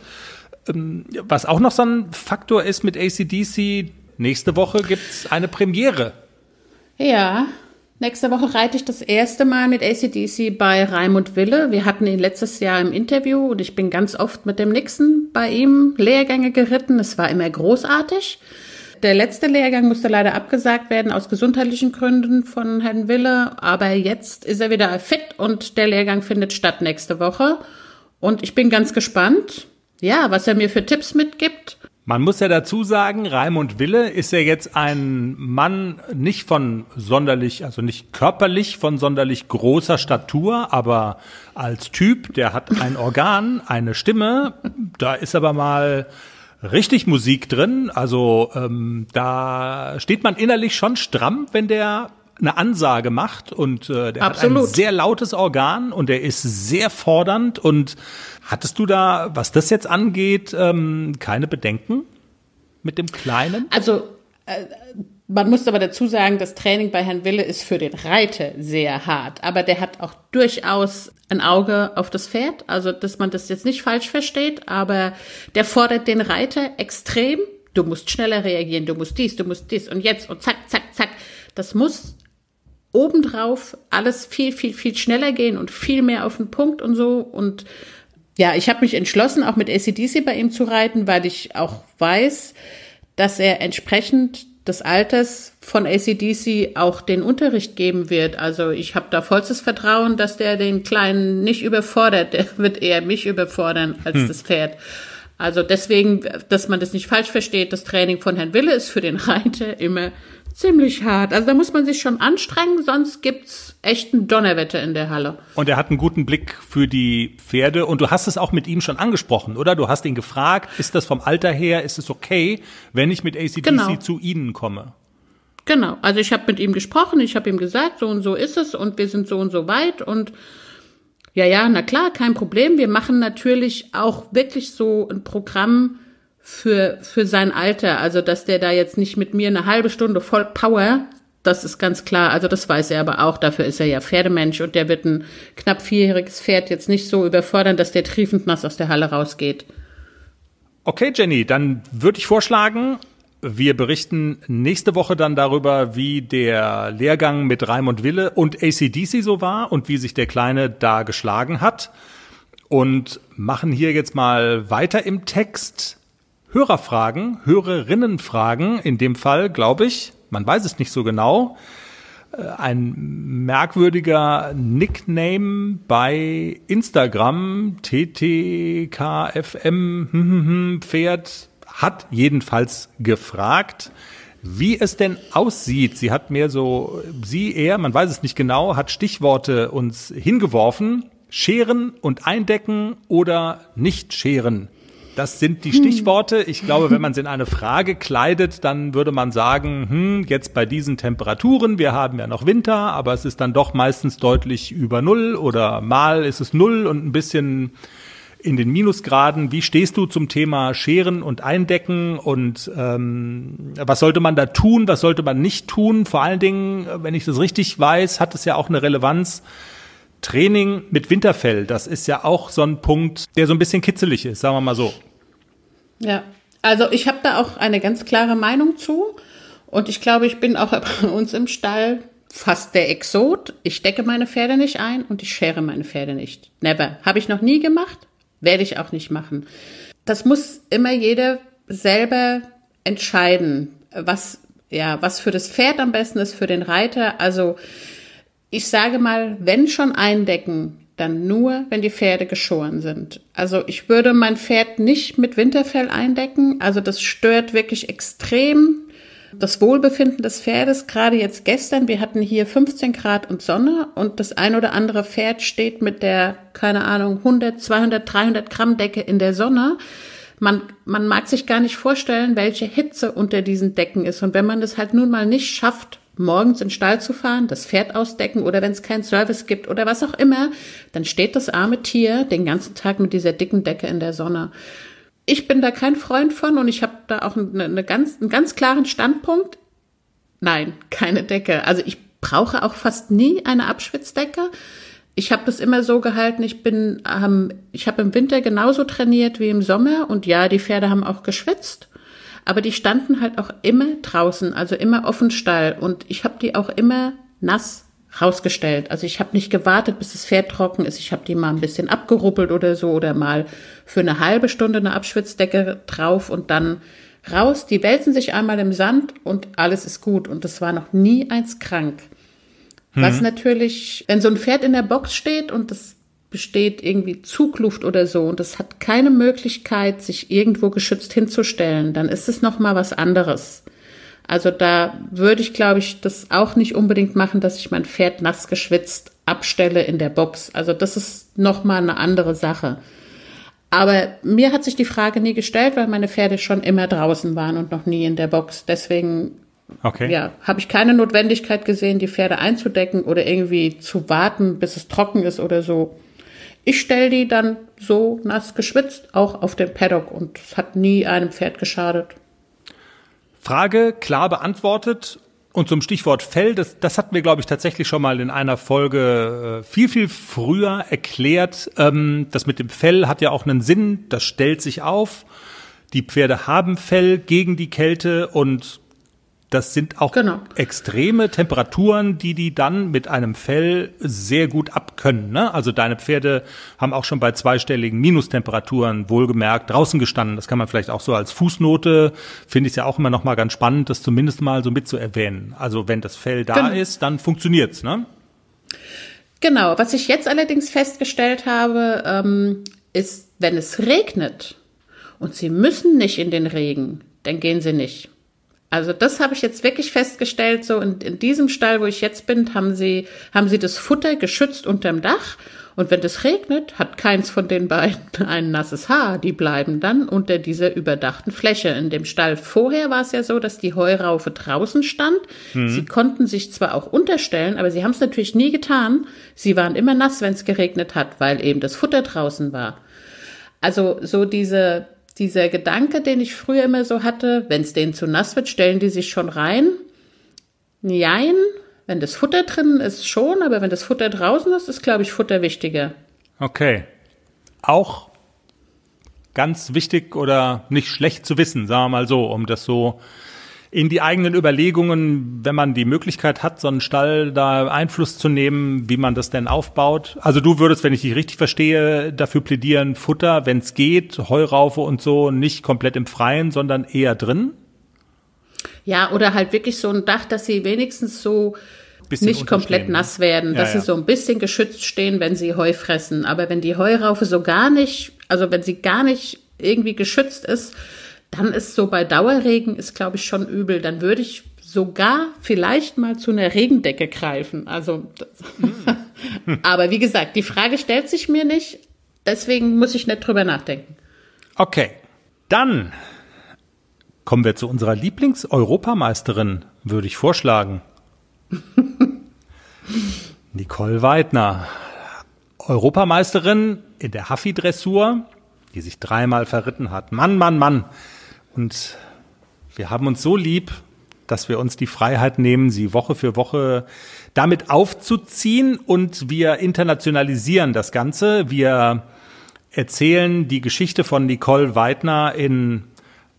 Ähm, Was auch noch so ein Faktor ist mit ACDC, nächste Woche gibt's eine Premiere. Ja, nächste Woche reite ich das erste Mal mit ACDC bei Raimund Wille. Wir hatten ihn letztes Jahr im Interview und ich bin ganz oft mit dem Nixon bei ihm Lehrgänge geritten. Es war immer großartig. Der letzte Lehrgang musste leider abgesagt werden aus gesundheitlichen Gründen von Herrn Wille, aber jetzt ist er wieder fit und der Lehrgang findet statt nächste Woche. Und ich bin ganz gespannt, ja, was er mir für Tipps mitgibt. Man muss ja dazu sagen, Raimund Wille ist ja jetzt ein Mann nicht von sonderlich, also nicht körperlich von sonderlich großer Statur, aber als Typ, der hat ein Organ, eine Stimme, da ist aber mal richtig Musik drin. Also ähm, da steht man innerlich schon stramm, wenn der eine Ansage macht und äh, der hat ein Absolut. sehr lautes Organ und er ist sehr fordernd und hattest du da, was das jetzt angeht, ähm, keine Bedenken mit dem Kleinen? Also, äh, man muss aber dazu sagen, das Training bei Herrn Wille ist für den Reiter sehr hart. Aber der hat auch durchaus ein Auge auf das Pferd. Also, dass man das jetzt nicht falsch versteht. Aber der fordert den Reiter extrem. Du musst schneller reagieren. Du musst dies, du musst dies. Und jetzt und zack, zack, zack. Das muss obendrauf alles viel, viel, viel schneller gehen und viel mehr auf den Punkt und so. Und ja, ich habe mich entschlossen, auch mit ACDC bei ihm zu reiten, weil ich auch weiß, dass er entsprechend des Alters von ACDC auch den Unterricht geben wird. Also ich habe da vollstes Vertrauen, dass der den Kleinen nicht überfordert. Der wird eher mich überfordern als das Pferd. Also deswegen, dass man das nicht falsch versteht, das Training von Herrn Wille ist für den Reiter immer ziemlich hart. Also da muss man sich schon anstrengen, sonst gibt's echt ein Donnerwetter in der Halle. Und er hat einen guten Blick für die Pferde und du hast es auch mit ihm schon angesprochen, oder? Du hast ihn gefragt, ist das vom Alter her, ist es okay, wenn ich mit ACDC Genau. zu Ihnen komme? Genau, also ich habe mit ihm gesprochen, ich habe ihm gesagt, so und so ist es und wir sind so und so weit und ja, ja, na klar, kein Problem. Wir machen natürlich auch wirklich so ein Programm für, für sein Alter. Also, dass der da jetzt nicht mit mir eine halbe Stunde voll Power, das ist ganz klar. Also, das weiß er aber auch. Dafür ist er ja Pferdemensch und der wird ein knapp vierjähriges Pferd jetzt nicht so überfordern, dass der triefend nass aus der Halle rausgeht. Okay, Jenny, dann würde ich vorschlagen, Wir berichten nächste Woche dann darüber, wie der Lehrgang mit Raimund Wille und ACDC so war und wie sich der Kleine da geschlagen hat. Und machen hier jetzt mal weiter im Text. Hörerfragen, Hörerinnenfragen, in dem Fall, glaube ich, man weiß es nicht so genau, äh, ein merkwürdiger Nickname bei Instagram, TTKFM, hm, hm, hm, Pferd, hat jedenfalls gefragt, wie es denn aussieht. Sie hat mehr so, sie eher, man weiß es nicht genau, hat Stichworte uns hingeworfen. Scheren und eindecken oder nicht scheren. Das sind die Stichworte. Ich glaube, wenn man es in eine Frage kleidet, dann würde man sagen, hm, jetzt bei diesen Temperaturen, wir haben ja noch Winter, aber es ist dann doch meistens deutlich über Null oder mal ist es Null und ein bisschen in den Minusgraden. Wie stehst du zum Thema Scheren und Eindecken und ähm, was sollte man da tun, was sollte man nicht tun? Vor allen Dingen, wenn ich das richtig weiß, hat es ja auch eine Relevanz Training mit Winterfell, das ist ja auch so ein Punkt, der so ein bisschen kitzelig ist, sagen wir mal so. Ja, also ich habe da auch eine ganz klare Meinung zu. Und ich glaube, ich bin auch *laughs* bei uns im Stall fast der Exot. Ich decke meine Pferde nicht ein und ich schere meine Pferde nicht. Never. Habe ich noch nie gemacht, werde ich auch nicht machen. Das muss immer jeder selber entscheiden, was, ja, was für das Pferd am besten ist, für den Reiter. Also ich sage mal, wenn schon eindecken, dann nur, wenn die Pferde geschoren sind. Also ich würde mein Pferd nicht mit Winterfell eindecken. Also das stört wirklich extrem das Wohlbefinden des Pferdes. Gerade jetzt gestern, wir hatten hier 15 Grad und Sonne und das ein oder andere Pferd steht mit der, keine Ahnung, 100, 200, 300 Gramm Decke in der Sonne. Man, man mag sich gar nicht vorstellen, welche Hitze unter diesen Decken ist. Und wenn man das halt nun mal nicht schafft, morgens in den Stall zu fahren, das Pferd ausdecken oder wenn es keinen Service gibt oder was auch immer, dann steht das arme Tier den ganzen Tag mit dieser dicken Decke in der Sonne. Ich bin da kein Freund von und ich habe da auch eine, eine ganz, einen ganz klaren Standpunkt. Nein, keine Decke. Also ich brauche auch fast nie eine Abschwitzdecke. Ich habe das immer so gehalten, ich bin, ähm, ich habe im Winter genauso trainiert wie im Sommer und ja, die Pferde haben auch geschwitzt aber die standen halt auch immer draußen, also immer offen Stall. Und ich habe die auch immer nass rausgestellt. Also ich habe nicht gewartet, bis das Pferd trocken ist. Ich habe die mal ein bisschen abgeruppelt oder so oder mal für eine halbe Stunde eine Abschwitzdecke drauf und dann raus. Die wälzen sich einmal im Sand und alles ist gut. Und es war noch nie eins krank. Mhm. Was natürlich, wenn so ein Pferd in der Box steht und das besteht irgendwie Zugluft oder so und es hat keine Möglichkeit, sich irgendwo geschützt hinzustellen, dann ist es noch mal was anderes. Also da würde ich, glaube ich, das auch nicht unbedingt machen, dass ich mein Pferd nass geschwitzt abstelle in der Box. Also das ist noch mal eine andere Sache. Aber mir hat sich die Frage nie gestellt, weil meine Pferde schon immer draußen waren und noch nie in der Box. Deswegen Okay. Ja, habe ich keine Notwendigkeit gesehen, die Pferde einzudecken oder irgendwie zu warten, bis es trocken ist oder so. Ich stelle die dann so nass geschwitzt auch auf den Paddock und es hat nie einem Pferd geschadet. Frage klar beantwortet. Und zum Stichwort Fell, das, das hatten wir, glaube ich, tatsächlich schon mal in einer Folge äh, viel, viel früher erklärt. Ähm, das mit dem Fell hat ja auch einen Sinn, das stellt sich auf. Die Pferde haben Fell gegen die Kälte und das sind auch genau. extreme Temperaturen, die die dann mit einem Fell sehr gut abkönnen. Ne? Also deine Pferde haben auch schon bei zweistelligen Minustemperaturen wohlgemerkt draußen gestanden. Das kann man vielleicht auch so als Fußnote, finde ich es ja auch immer noch mal ganz spannend, das zumindest mal so mit zu erwähnen. Also wenn das Fell da genau. ist, dann funktioniert's, ne? Genau. Was ich jetzt allerdings festgestellt habe, ähm, ist, wenn es regnet und Sie müssen nicht in den Regen, dann gehen Sie nicht. Also das habe ich jetzt wirklich festgestellt. So in, in diesem Stall, wo ich jetzt bin, haben sie haben sie das Futter geschützt unterm Dach. Und wenn es regnet, hat keins von den beiden *laughs* ein nasses Haar. Die bleiben dann unter dieser überdachten Fläche in dem Stall. Vorher war es ja so, dass die Heuraufe draußen stand. Mhm. Sie konnten sich zwar auch unterstellen, aber sie haben es natürlich nie getan. Sie waren immer nass, wenn es geregnet hat, weil eben das Futter draußen war. Also so diese dieser Gedanke, den ich früher immer so hatte, wenn es denen zu nass wird, stellen die sich schon rein. Nein, wenn das Futter drin ist, schon, aber wenn das Futter draußen ist, ist, glaube ich, Futter wichtiger. Okay. Auch ganz wichtig oder nicht schlecht zu wissen, sagen wir mal so, um das so in die eigenen Überlegungen, wenn man die Möglichkeit hat, so einen Stall da Einfluss zu nehmen, wie man das denn aufbaut. Also du würdest, wenn ich dich richtig verstehe, dafür plädieren, Futter, wenn es geht, Heuraufe und so, nicht komplett im Freien, sondern eher drin? Ja, oder halt wirklich so ein Dach, dass sie wenigstens so nicht komplett ne? nass werden, dass Ja, ja. sie so ein bisschen geschützt stehen, wenn sie Heu fressen. Aber wenn die Heuraufe so gar nicht, also wenn sie gar nicht irgendwie geschützt ist, dann ist so bei Dauerregen ist, glaube ich, schon übel. Dann würde ich sogar vielleicht mal zu einer Regendecke greifen. Also, Hm. *laughs* aber wie gesagt, die Frage stellt sich mir nicht. Deswegen muss ich nicht drüber nachdenken. Okay, dann kommen wir zu unserer Lieblings-Europameisterin, würde ich vorschlagen. *laughs* Nicole Weidner, Europameisterin in der Haffi-Dressur, die sich dreimal verritten hat. Mann, Mann, Mann. Und wir haben uns so lieb, dass wir uns die Freiheit nehmen, sie Woche für Woche damit aufzuziehen und wir internationalisieren das Ganze. Wir erzählen die Geschichte von Nicole Weidner in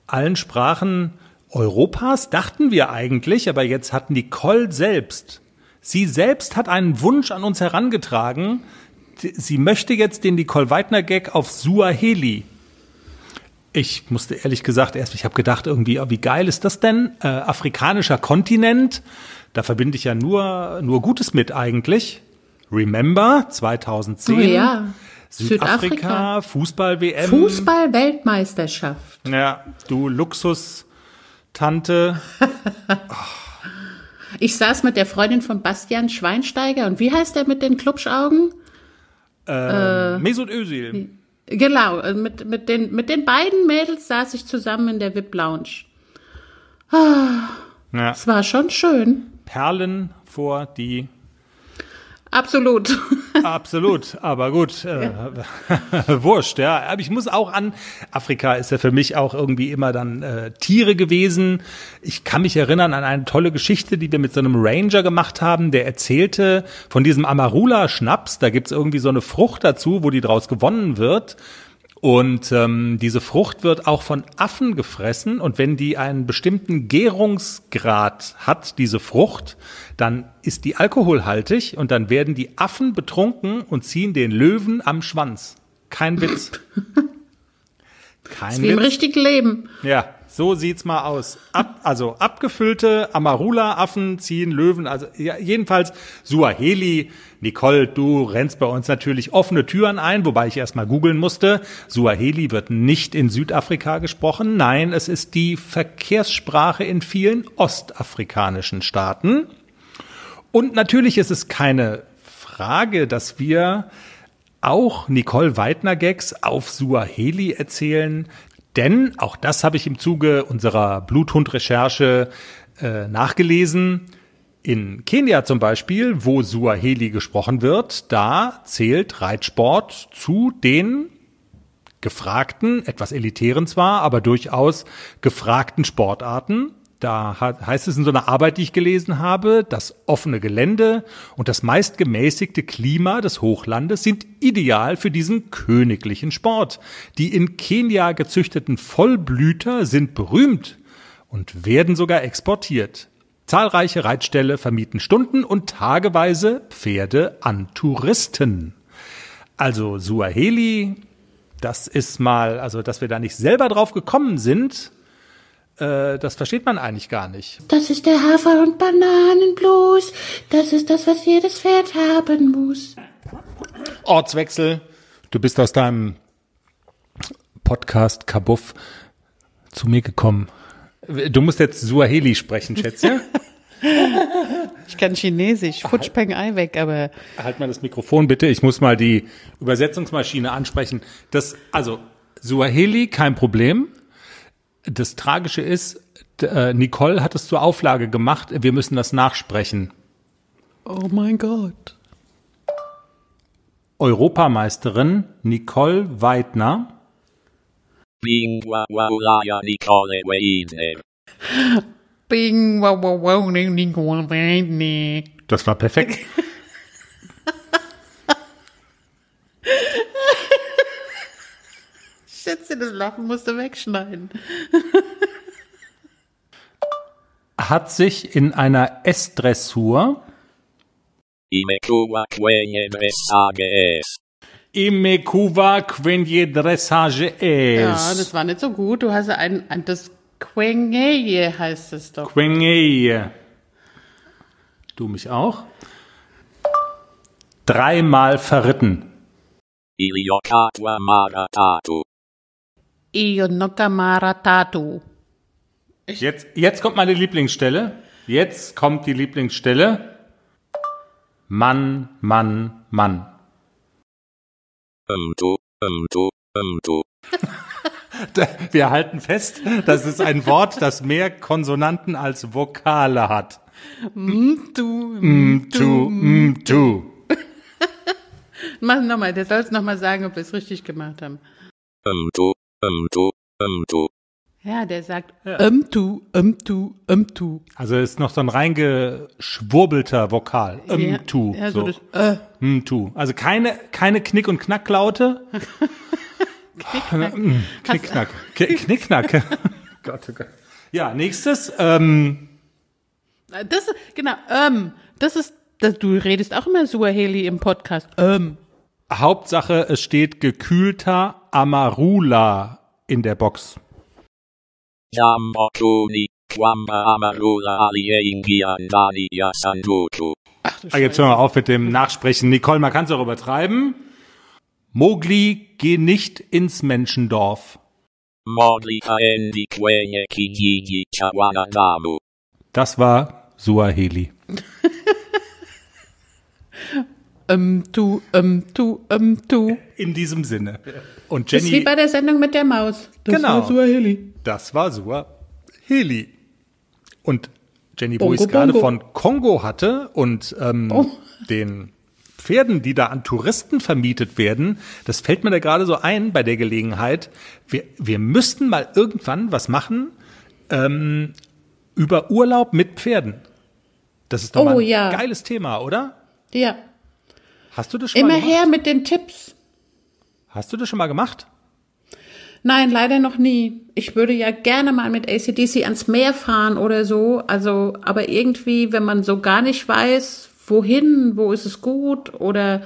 allen Sprachen Europas, dachten wir eigentlich, aber jetzt hat Nicole selbst, sie selbst hat einen Wunsch an uns herangetragen. Sie möchte jetzt den Nicole Weidner Gag auf Suaheli. Ich musste ehrlich gesagt erst, ich habe gedacht irgendwie, oh, wie geil ist das denn? Äh, afrikanischer Kontinent, da verbinde ich ja nur nur Gutes mit eigentlich. Remember 2010. Oh ja. Südafrika, Südafrika. Fußball-WM. Fußball-Weltmeisterschaft. Ja, du Luxus-Tante. Ich saß mit der Freundin von Bastian Schweinsteiger und wie heißt der mit den Klubschaugen? Äh, Mesut Özil. Genau, äh, mit, mit, den, mit den beiden Mädels saß ich zusammen in der VIP-Lounge. Ja. Es war schon schön. Perlen vor die. Absolut. *laughs* *laughs* Absolut, aber gut, äh, *laughs* wurscht, ja. Aber ich muss auch an, Afrika ist ja für mich auch irgendwie immer dann äh, Tiere gewesen. Ich kann mich erinnern an eine tolle Geschichte, die wir mit so einem Ranger gemacht haben, der erzählte von diesem Amarula-Schnaps. Da gibt's irgendwie so eine Frucht dazu, wo die draus gewonnen wird. Und ähm, diese Frucht wird auch von Affen gefressen. Und wenn die einen bestimmten Gärungsgrad hat, diese Frucht, dann ist die alkoholhaltig und dann werden die Affen betrunken und ziehen den Löwen am Schwanz. Kein Witz. *laughs* Kein Wie im Witz. richtigen Leben. Ja, so sieht's mal aus. Ab, also abgefüllte Amarula-Affen ziehen Löwen. Also ja, jedenfalls Suaheli. Nicole, du rennst bei uns natürlich offene Türen ein, wobei ich erst mal googeln musste. Suaheli wird nicht in Südafrika gesprochen. Nein, es ist die Verkehrssprache in vielen ostafrikanischen Staaten. Und natürlich ist es keine Frage, dass wir auch Nicole Weidner Gags auf Suaheli erzählen, denn auch das habe ich im Zuge unserer Bluthund-Recherche äh, nachgelesen. In Kenia zum Beispiel, wo Suaheli gesprochen wird, da zählt Reitsport zu den gefragten, etwas elitären zwar, aber durchaus gefragten Sportarten. Da heißt es in so einer Arbeit, die ich gelesen habe, das offene Gelände und das meist gemäßigte Klima des Hochlandes sind ideal für diesen königlichen Sport. Die in Kenia gezüchteten Vollblüter sind berühmt und werden sogar exportiert. Zahlreiche Reitställe vermieten Stunden und tageweise Pferde an Touristen. Also Suaheli, das ist mal, also dass wir da nicht selber drauf gekommen sind, äh, das versteht man eigentlich gar nicht. Das ist der Hafer- und Bananenblues. Das ist das, was jedes Pferd haben muss. Ortswechsel. Du bist aus deinem Podcast Kabuff zu mir gekommen. Du musst jetzt Suaheli sprechen, Schätzchen. *laughs* Ich kann Chinesisch, Futschpeng Ei weg, aber halt mal das Mikrofon bitte. Ich muss mal die Übersetzungsmaschine ansprechen. Das, also Suaheli, kein Problem. Das Tragische ist, äh, Nicole hat es zur Auflage gemacht. Wir müssen das nachsprechen. oh mein Gott. Europameisterin Nicole Weidner. Nicole Weidner. Bing, wow, wow, wow, ne, Nicole Weidner. Das war perfekt. *laughs* Witzig, das Lachen musst du wegschneiden. *laughs* Hat sich in einer S-Dressur Imekuva Quenje Dressage es. Ja, das war nicht so gut. Du hast ein, ein das Quengeje heißt es doch. Quenje. Du mich auch. Dreimal verritten. Iliokatwa maratatu. Ionokamara Tatu. Jetzt, jetzt kommt meine Lieblingsstelle. Jetzt kommt die Lieblingsstelle. Mann, Mann, Mann. *laughs* Wir halten fest, das ist ein Wort, das mehr Konsonanten als Vokale hat. Du, Mm, tu, mm, tu. Mach nochmal, der soll es nochmal sagen, ob wir es richtig gemacht haben. Umtu, umtu, umtu. Ja, der sagt, ähm tu, ähm tu, ähm tu. Also ist noch so ein reingeschwurbelter Vokal. Ähm, ja. Ja, so, so. das, äh, Mm, tu. Also keine, keine Knick- und Knacklaute. *laughs* Knickknack. K- Knickknack. *laughs* Gott, oh Gott. Ja, nächstes. Ähm, das genau, ähm, das ist, das, du redest auch immer Suaheli im Podcast. Ähm. Hauptsache, es steht gekühlter Amarula in der Box. Jambokuni, kwamba amarula alieingia ndani ya sanduku. Ah, jetzt hören wir auf mit dem *laughs* Nachsprechen. Nicole, man kann es auch übertreiben. Mowgli, geh nicht ins Menschendorf. Mogli kaendi kijiji. Das war Suaheli. *laughs* Ähm, tu, ähm, tu, ähm, tu. In diesem Sinne. Und Das ist wie Jenny, bei der Sendung mit der Maus. Das Genau. war Suaheli. das war Suaheli. Und Jenny, wo Bongo, ich es gerade von Kongo hatte und ähm, Oh. den Pferden, die da an Touristen vermietet werden, das fällt mir da gerade so ein bei der Gelegenheit. Wir, wir müssten mal irgendwann was machen ähm, über Urlaub mit Pferden. Das ist doch Oh, mal ein ja. geiles Thema, oder? Ja. Hast du das schon Immer mal gemacht? her mit den Tipps. Hast du das schon mal gemacht? Nein, leider noch nie. Ich würde ja gerne mal mit ACDC ans Meer fahren oder so. Also, aber irgendwie, wenn man so gar nicht weiß, wohin, wo ist es gut oder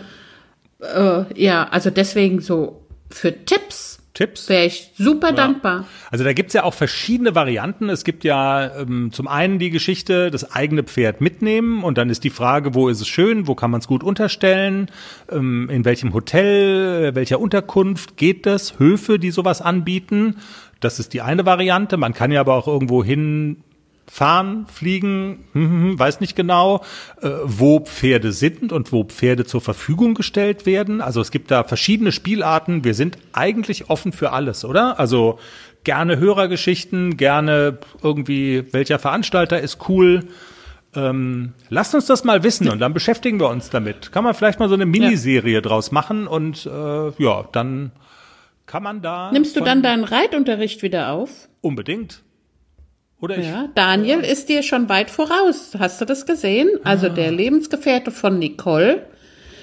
äh, ja, also deswegen so für Tipps Tipps? wäre ich super dankbar. Also da gibt's ja auch verschiedene Varianten. Es gibt ja ähm, zum einen die Geschichte, das eigene Pferd mitnehmen und dann ist die Frage, wo ist es schön, wo kann man es gut unterstellen, ähm, in welchem Hotel, welcher Unterkunft geht das, Höfe, die sowas anbieten. Das ist die eine Variante. Man kann ja aber auch irgendwo hin fahren, fliegen, hm, hm, hm, weiß nicht genau, äh, wo Pferde sind und wo Pferde zur Verfügung gestellt werden. Also es gibt da verschiedene Spielarten. Wir sind eigentlich offen für alles, oder? Also gerne Hörergeschichten, gerne irgendwie, welcher Veranstalter ist cool. Ähm, lasst uns das mal wissen und dann beschäftigen wir uns damit. Kann man vielleicht mal so eine Miniserie draus machen und äh, ja, dann kann man da. Nimmst du dann deinen Reitunterricht wieder auf? Unbedingt. Oder ich Ja, Daniel ist dir schon weit voraus. Hast du das gesehen? Also Ah. der Lebensgefährte von Nicole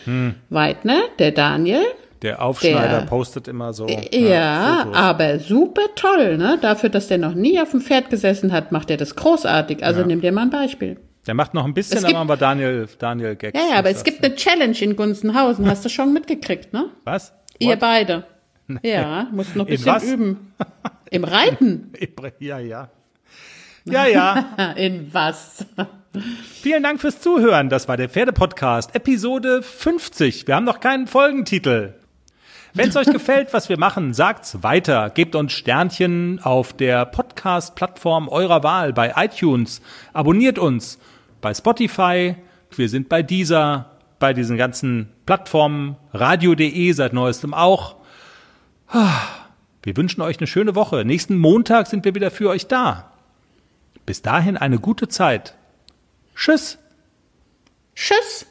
Hm. Weidner, der Daniel. Der Aufschneider Der- postet immer so. Ja, Fotos. aber super toll, ne? Dafür, dass der noch nie auf dem Pferd gesessen hat, macht er das großartig. Also nimm dir mal ein Beispiel. Der macht noch ein bisschen, gibt- wir Daniel, Daniel Gags. Ja, ja, aber es gibt eine Challenge in Gunzenhausen. Hast du schon mitgekriegt, ne? Was? Ihr What? beide. *laughs* Ja, musst noch ein In bisschen üben. *laughs* Im Reiten. Ja, ja. Ja, ja. *laughs* In was? Vielen Dank fürs Zuhören. Das war der Pferdepodcast, Episode 50. Wir haben noch keinen Folgentitel. Wenn es euch gefällt, was wir machen, sagt's weiter. Gebt uns Sternchen auf der Podcast-Plattform eurer Wahl bei iTunes. Abonniert uns bei Spotify. Wir sind bei dieser, bei diesen ganzen Plattformen. Radio.de seit neuestem auch. Wir wünschen euch eine schöne Woche. Nächsten Montag sind wir wieder für euch da. Bis dahin eine gute Zeit. Tschüss. Tschüss.